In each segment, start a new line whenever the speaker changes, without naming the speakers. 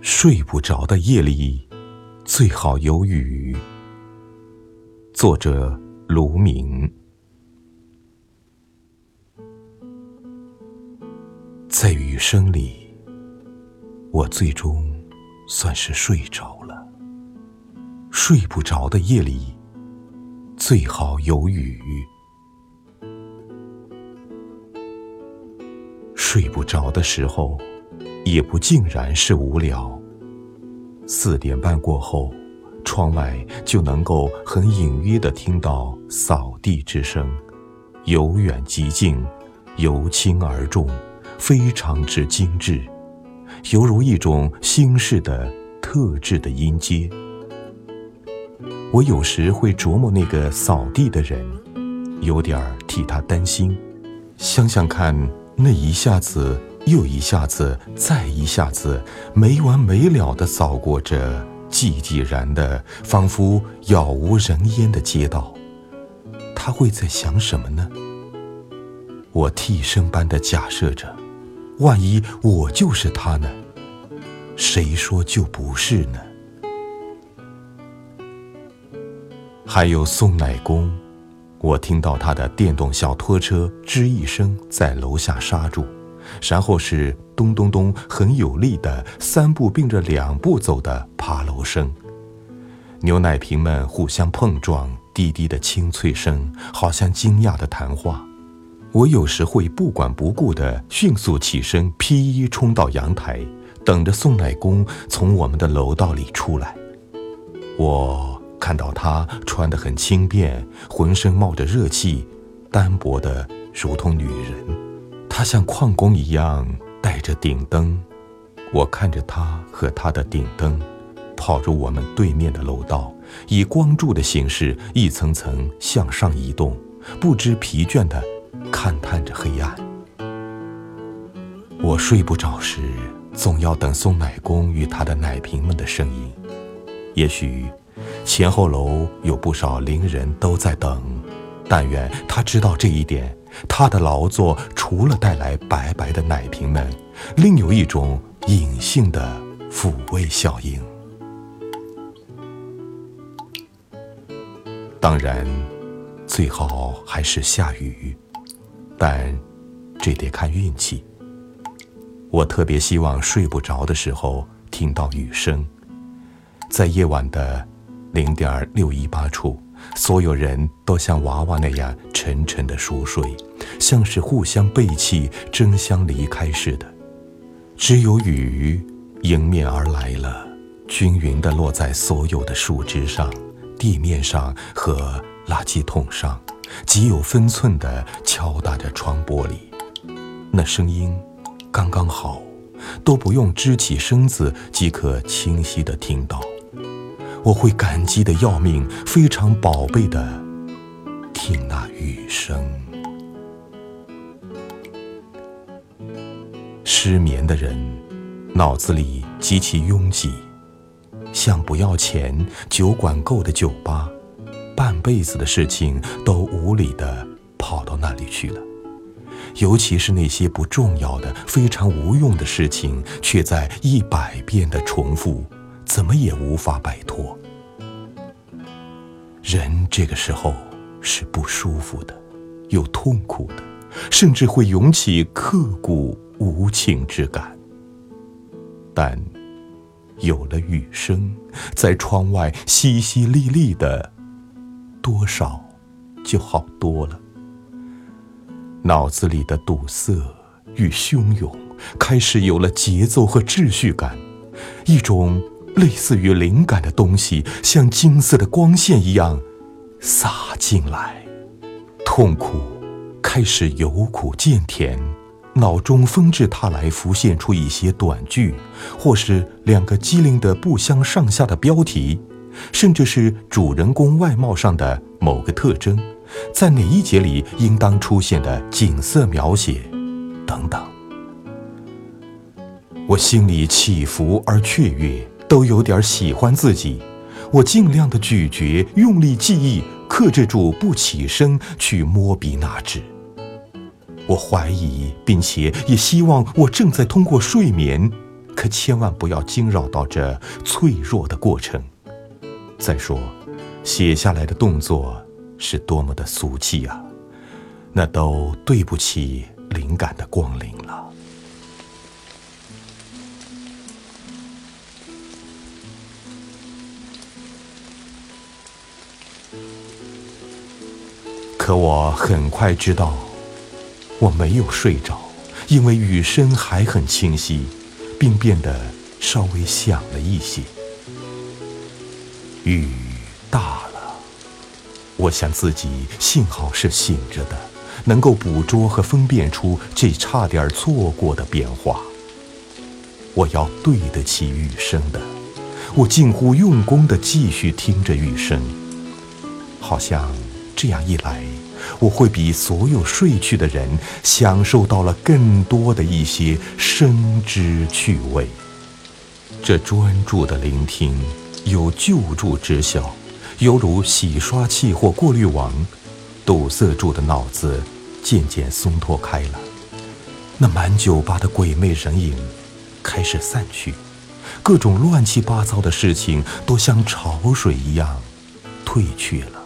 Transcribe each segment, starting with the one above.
睡不着的夜里，最好有雨。作者：卢明。在雨声里，我最终算是睡着了。睡不着的夜里，最好有雨。睡不着的时候。也不尽然是无聊。四点半过后，窗外就能够很隐约的听到扫地之声，由远及近，由轻而重，非常之精致，犹如一种新式的特制的音阶。我有时会琢磨那个扫地的人，有点替他担心。想想看，那一下子。又一下子，再一下子，没完没了地扫过这寂寂然的、仿佛杳无人烟的街道，他会在想什么呢？我替身般的假设着，万一我就是他呢？谁说就不是呢？还有送奶工，我听到他的电动小拖车吱一声在楼下刹住。然后是咚咚咚，很有力的三步并着两步走的爬楼声，牛奶瓶们互相碰撞，滴滴的清脆声，好像惊讶的谈话。我有时会不管不顾的迅速起身，披衣冲到阳台，等着送奶工从我们的楼道里出来。我看到他穿得很轻便，浑身冒着热气，单薄的如同女人。他像矿工一样带着顶灯，我看着他和他的顶灯，跑入我们对面的楼道，以光柱的形式一层层向上移动，不知疲倦地勘探着黑暗。我睡不着时，总要等送奶工与他的奶瓶们的声音。也许前后楼有不少邻人都在等，但愿他知道这一点。他的劳作除了带来白白的奶瓶们，另有一种隐性的抚慰效应。当然，最好还是下雨，但这得看运气。我特别希望睡不着的时候听到雨声，在夜晚的零点六一八处。所有人都像娃娃那样沉沉的熟睡，像是互相背弃、争相离开似的。只有雨迎面而来了，均匀地落在所有的树枝上、地面上和垃圾桶上，极有分寸地敲打着窗玻璃。那声音刚刚好，都不用支起身子即可清晰地听到。我会感激的要命，非常宝贝的听那雨声。失眠的人脑子里极其拥挤，像不要钱、酒管够的酒吧，半辈子的事情都无理的跑到那里去了。尤其是那些不重要的、非常无用的事情，却在一百遍的重复。怎么也无法摆脱。人这个时候是不舒服的，有痛苦的，甚至会涌起刻骨无情之感。但有了雨声，在窗外淅淅沥沥的，多少就好多了。脑子里的堵塞与汹涌开始有了节奏和秩序感，一种。类似于灵感的东西，像金色的光线一样洒进来。痛苦开始由苦渐甜，脑中纷至沓来浮现出一些短句，或是两个机灵的不相上下的标题，甚至是主人公外貌上的某个特征，在哪一节里应当出现的景色描写，等等。我心里起伏而雀跃。都有点喜欢自己，我尽量的咀嚼，用力记忆，克制住不起身去摸笔捺纸。我怀疑，并且也希望我正在通过睡眠，可千万不要惊扰到这脆弱的过程。再说，写下来的动作是多么的俗气啊！那都对不起灵感的光临了。可我很快知道，我没有睡着，因为雨声还很清晰，并变得稍微响了一些。雨大了，我想自己幸好是醒着的，能够捕捉和分辨出这差点错过的变化。我要对得起雨声的，我近乎用功地继续听着雨声，好像。这样一来，我会比所有睡去的人享受到了更多的一些生之趣味。这专注的聆听有救助之效，犹如洗刷器或过滤网，堵塞住的脑子渐渐松脱开了。那满酒吧的鬼魅人影开始散去，各种乱七八糟的事情都像潮水一样退去了。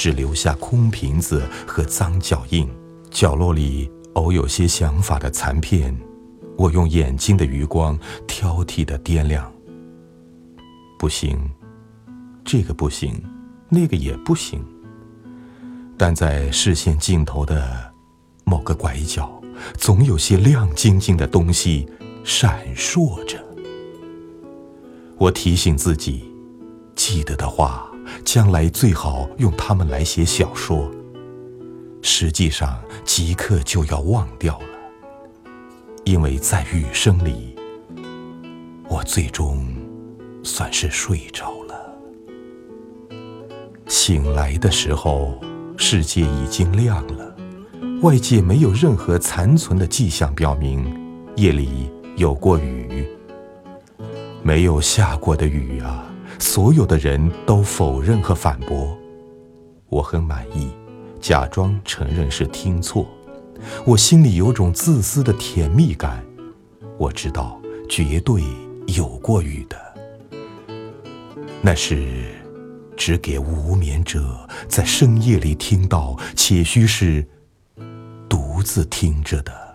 只留下空瓶子和脏脚印，角落里偶有些想法的残片，我用眼睛的余光挑剔的掂量。不行，这个不行，那个也不行。但在视线尽头的某个拐角，总有些亮晶晶的东西闪烁着。我提醒自己，记得的话。将来最好用它们来写小说。实际上，即刻就要忘掉了，因为在雨声里，我最终算是睡着了。醒来的时候，世界已经亮了，外界没有任何残存的迹象表明夜里有过雨。没有下过的雨啊！所有的人都否认和反驳，我很满意，假装承认是听错。我心里有种自私的甜蜜感，我知道绝对有过雨的，那是只给无眠者在深夜里听到，且须是独自听着的。